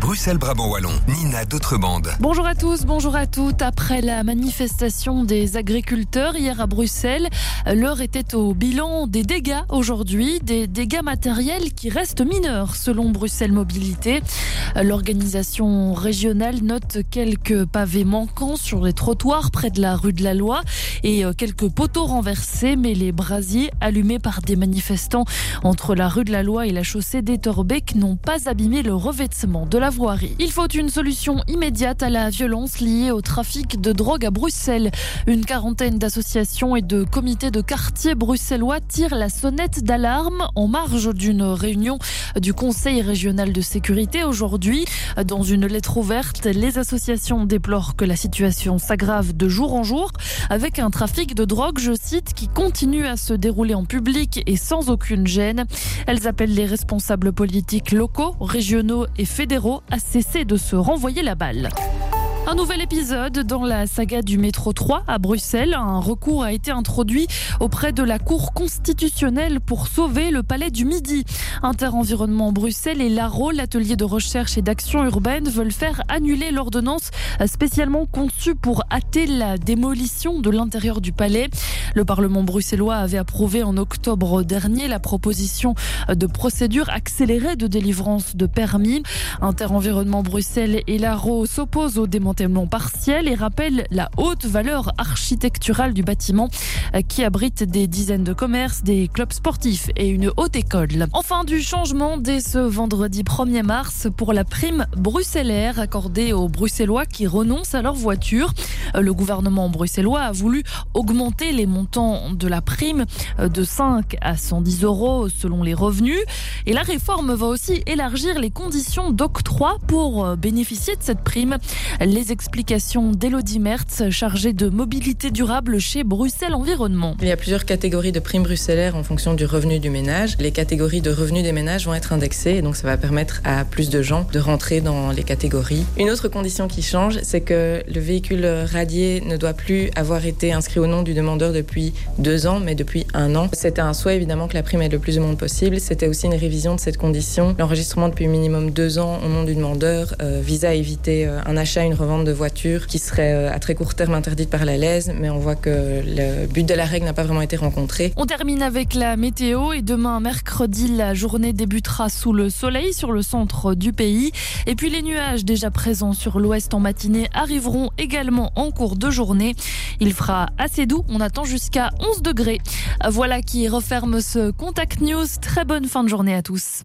Bruxelles-Brabant-Wallon, Nina D'autrebande. Bonjour à tous, bonjour à toutes. Après la manifestation des agriculteurs hier à Bruxelles, l'heure était au bilan des dégâts aujourd'hui, des dégâts matériels qui restent mineurs selon Bruxelles Mobilité. L'organisation régionale note quelques pavés manquants sur les trottoirs près de la rue de la Loi et quelques poteaux renversés, mais les brasiers allumés par des manifestants entre la rue de la Loi et la chaussée d'Etterbeek n'ont pas abîmé le revêtement de Il faut une solution immédiate à la violence liée au trafic de drogue à Bruxelles. Une quarantaine d'associations et de comités de quartier bruxellois tirent la sonnette d'alarme en marge d'une réunion du Conseil régional de sécurité aujourd'hui. Dans une lettre ouverte, les associations déplorent que la situation s'aggrave de jour en jour avec un trafic de drogue, je cite, qui continue à se dérouler en public et sans aucune gêne. Elles appellent les responsables politiques locaux, régionaux et fédéraux à cesser de se renvoyer la balle. Un nouvel épisode dans la saga du métro 3 à Bruxelles. Un recours a été introduit auprès de la Cour constitutionnelle pour sauver le palais du Midi. Interenvironnement Bruxelles et l'ARO, l'atelier de recherche et d'action urbaine, veulent faire annuler l'ordonnance spécialement conçue pour hâter la démolition de l'intérieur du palais. Le Parlement bruxellois avait approuvé en octobre dernier la proposition de procédure accélérée de délivrance de permis. Interenvironnement Bruxelles et l'ARO s'opposent au démantèlement partiel et rappelle la haute valeur architecturale du bâtiment qui abrite des dizaines de commerces, des clubs sportifs et une haute école. Enfin, du changement dès ce vendredi 1er mars pour la prime bruxellaire accordée aux Bruxellois qui renoncent à leur voiture. Le gouvernement bruxellois a voulu augmenter les montants de la prime de 5 à 110 euros selon les revenus. Et la réforme va aussi élargir les conditions d'octroi pour bénéficier de cette prime. Explications d'Elodie Mertz, chargée de mobilité durable chez Bruxelles Environnement. Il y a plusieurs catégories de primes bruxellaires en fonction du revenu du ménage. Les catégories de revenus des ménages vont être indexées et donc ça va permettre à plus de gens de rentrer dans les catégories. Une autre condition qui change, c'est que le véhicule radié ne doit plus avoir été inscrit au nom du demandeur depuis deux ans, mais depuis un an. C'était un souhait évidemment que la prime ait le plus de monde possible. C'était aussi une révision de cette condition. L'enregistrement depuis minimum deux ans au nom du demandeur euh, vise à éviter euh, un achat, une revente de voitures qui serait euh, à très court terme interdite par la LES, mais on voit que le but de la règle n'a pas vraiment été rencontré. On termine avec la météo et demain mercredi, la journée débutera sous le soleil sur le centre du pays. Et puis les nuages déjà présents sur l'ouest en matinée arriveront également en cours de journée. Il fera assez doux, on attend jusqu'à 11 degrés. Voilà qui referme ce Contact News. Très bonne fin de journée à tous.